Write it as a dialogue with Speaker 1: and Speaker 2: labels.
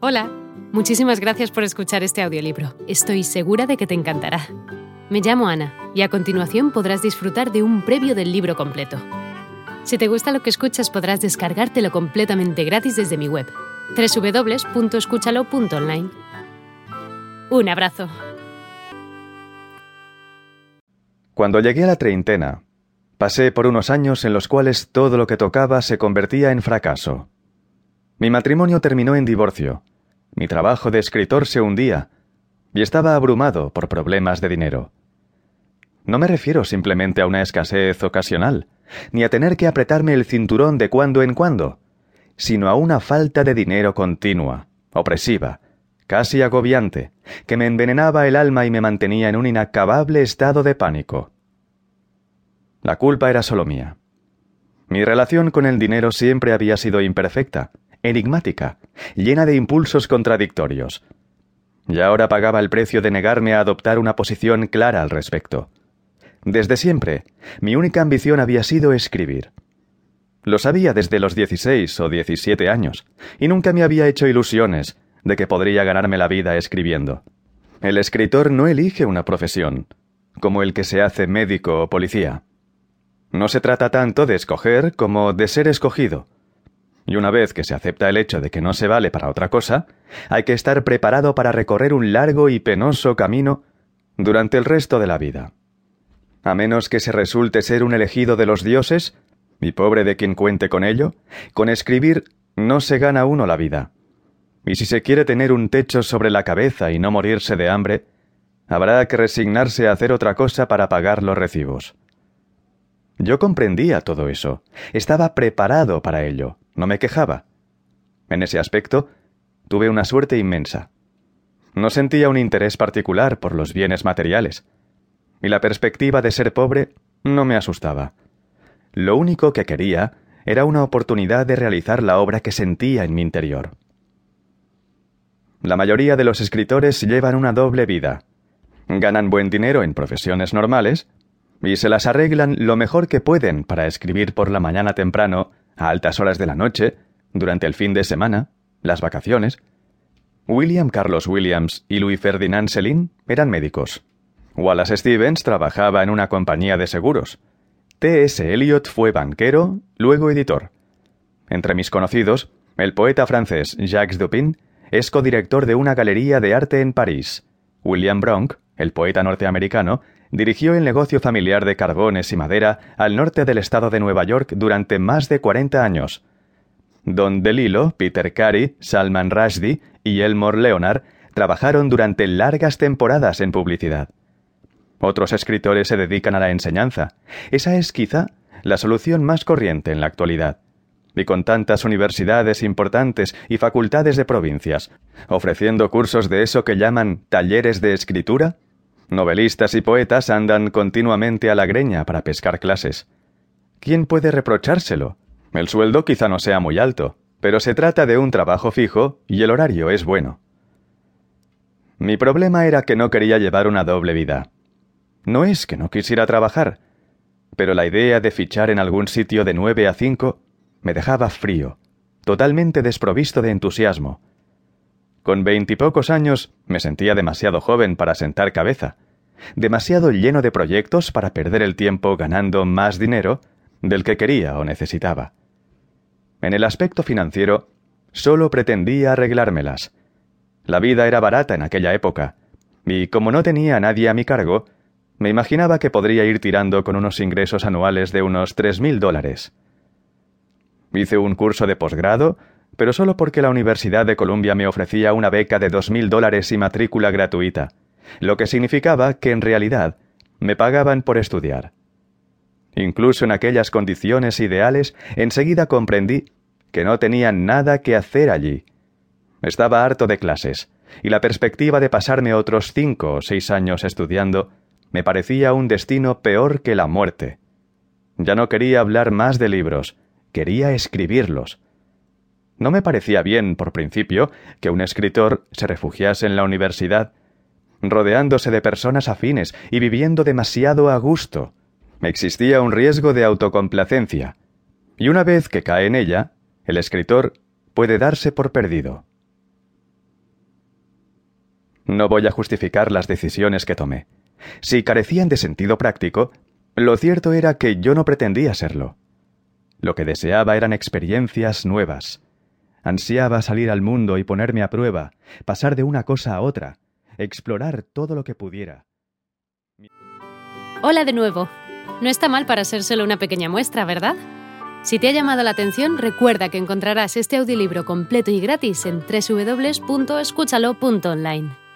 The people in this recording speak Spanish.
Speaker 1: Hola, muchísimas gracias por escuchar este audiolibro. Estoy segura de que te encantará. Me llamo Ana y a continuación podrás disfrutar de un previo del libro completo. Si te gusta lo que escuchas podrás descargártelo completamente gratis desde mi web, www.escúchalo.online. Un abrazo.
Speaker 2: Cuando llegué a la treintena, pasé por unos años en los cuales todo lo que tocaba se convertía en fracaso. Mi matrimonio terminó en divorcio. Mi trabajo de escritor se hundía y estaba abrumado por problemas de dinero. No me refiero simplemente a una escasez ocasional, ni a tener que apretarme el cinturón de cuando en cuando, sino a una falta de dinero continua, opresiva, casi agobiante, que me envenenaba el alma y me mantenía en un inacabable estado de pánico. La culpa era solo mía. Mi relación con el dinero siempre había sido imperfecta, enigmática, llena de impulsos contradictorios. Y ahora pagaba el precio de negarme a adoptar una posición clara al respecto. Desde siempre, mi única ambición había sido escribir. Lo sabía desde los 16 o 17 años, y nunca me había hecho ilusiones de que podría ganarme la vida escribiendo. El escritor no elige una profesión, como el que se hace médico o policía. No se trata tanto de escoger como de ser escogido, y una vez que se acepta el hecho de que no se vale para otra cosa, hay que estar preparado para recorrer un largo y penoso camino durante el resto de la vida. A menos que se resulte ser un elegido de los dioses, y pobre de quien cuente con ello, con escribir no se gana uno la vida. Y si se quiere tener un techo sobre la cabeza y no morirse de hambre, habrá que resignarse a hacer otra cosa para pagar los recibos. Yo comprendía todo eso, estaba preparado para ello, no me quejaba. En ese aspecto, tuve una suerte inmensa. No sentía un interés particular por los bienes materiales, y la perspectiva de ser pobre no me asustaba. Lo único que quería era una oportunidad de realizar la obra que sentía en mi interior. La mayoría de los escritores llevan una doble vida. Ganan buen dinero en profesiones normales y se las arreglan lo mejor que pueden para escribir por la mañana temprano, a altas horas de la noche, durante el fin de semana, las vacaciones. William Carlos Williams y Louis Ferdinand Selin eran médicos. Wallace Stevens trabajaba en una compañía de seguros. T.S. Eliot fue banquero, luego editor. Entre mis conocidos, el poeta francés Jacques Dupin es codirector de una galería de arte en París. William Bronck, el poeta norteamericano, dirigió el negocio familiar de carbones y madera al norte del estado de Nueva York durante más de 40 años. Don DeLillo, Peter Carey, Salman Rushdie y Elmore Leonard trabajaron durante largas temporadas en publicidad. Otros escritores se dedican a la enseñanza. Esa es quizá la solución más corriente en la actualidad. Y con tantas universidades importantes y facultades de provincias, ofreciendo cursos de eso que llaman talleres de escritura, Novelistas y poetas andan continuamente a la greña para pescar clases. ¿Quién puede reprochárselo? El sueldo quizá no sea muy alto, pero se trata de un trabajo fijo y el horario es bueno. Mi problema era que no quería llevar una doble vida. No es que no quisiera trabajar, pero la idea de fichar en algún sitio de nueve a cinco me dejaba frío, totalmente desprovisto de entusiasmo. Con veintipocos años me sentía demasiado joven para sentar cabeza, demasiado lleno de proyectos para perder el tiempo ganando más dinero del que quería o necesitaba. En el aspecto financiero, solo pretendía arreglármelas. La vida era barata en aquella época, y como no tenía a nadie a mi cargo, me imaginaba que podría ir tirando con unos ingresos anuales de unos tres mil dólares. Hice un curso de posgrado pero solo porque la Universidad de Columbia me ofrecía una beca de dos mil dólares y matrícula gratuita, lo que significaba que en realidad me pagaban por estudiar. Incluso en aquellas condiciones ideales, enseguida comprendí que no tenía nada que hacer allí. Estaba harto de clases, y la perspectiva de pasarme otros cinco o seis años estudiando me parecía un destino peor que la muerte. Ya no quería hablar más de libros, quería escribirlos, no me parecía bien, por principio, que un escritor se refugiase en la universidad, rodeándose de personas afines y viviendo demasiado a gusto. Existía un riesgo de autocomplacencia, y una vez que cae en ella, el escritor puede darse por perdido. No voy a justificar las decisiones que tomé. Si carecían de sentido práctico, lo cierto era que yo no pretendía serlo. Lo que deseaba eran experiencias nuevas. Ansiaba salir al mundo y ponerme a prueba, pasar de una cosa a otra, explorar todo lo que pudiera.
Speaker 1: Hola de nuevo. No está mal para ser solo una pequeña muestra, ¿verdad? Si te ha llamado la atención, recuerda que encontrarás este audiolibro completo y gratis en www.escúchalo.online.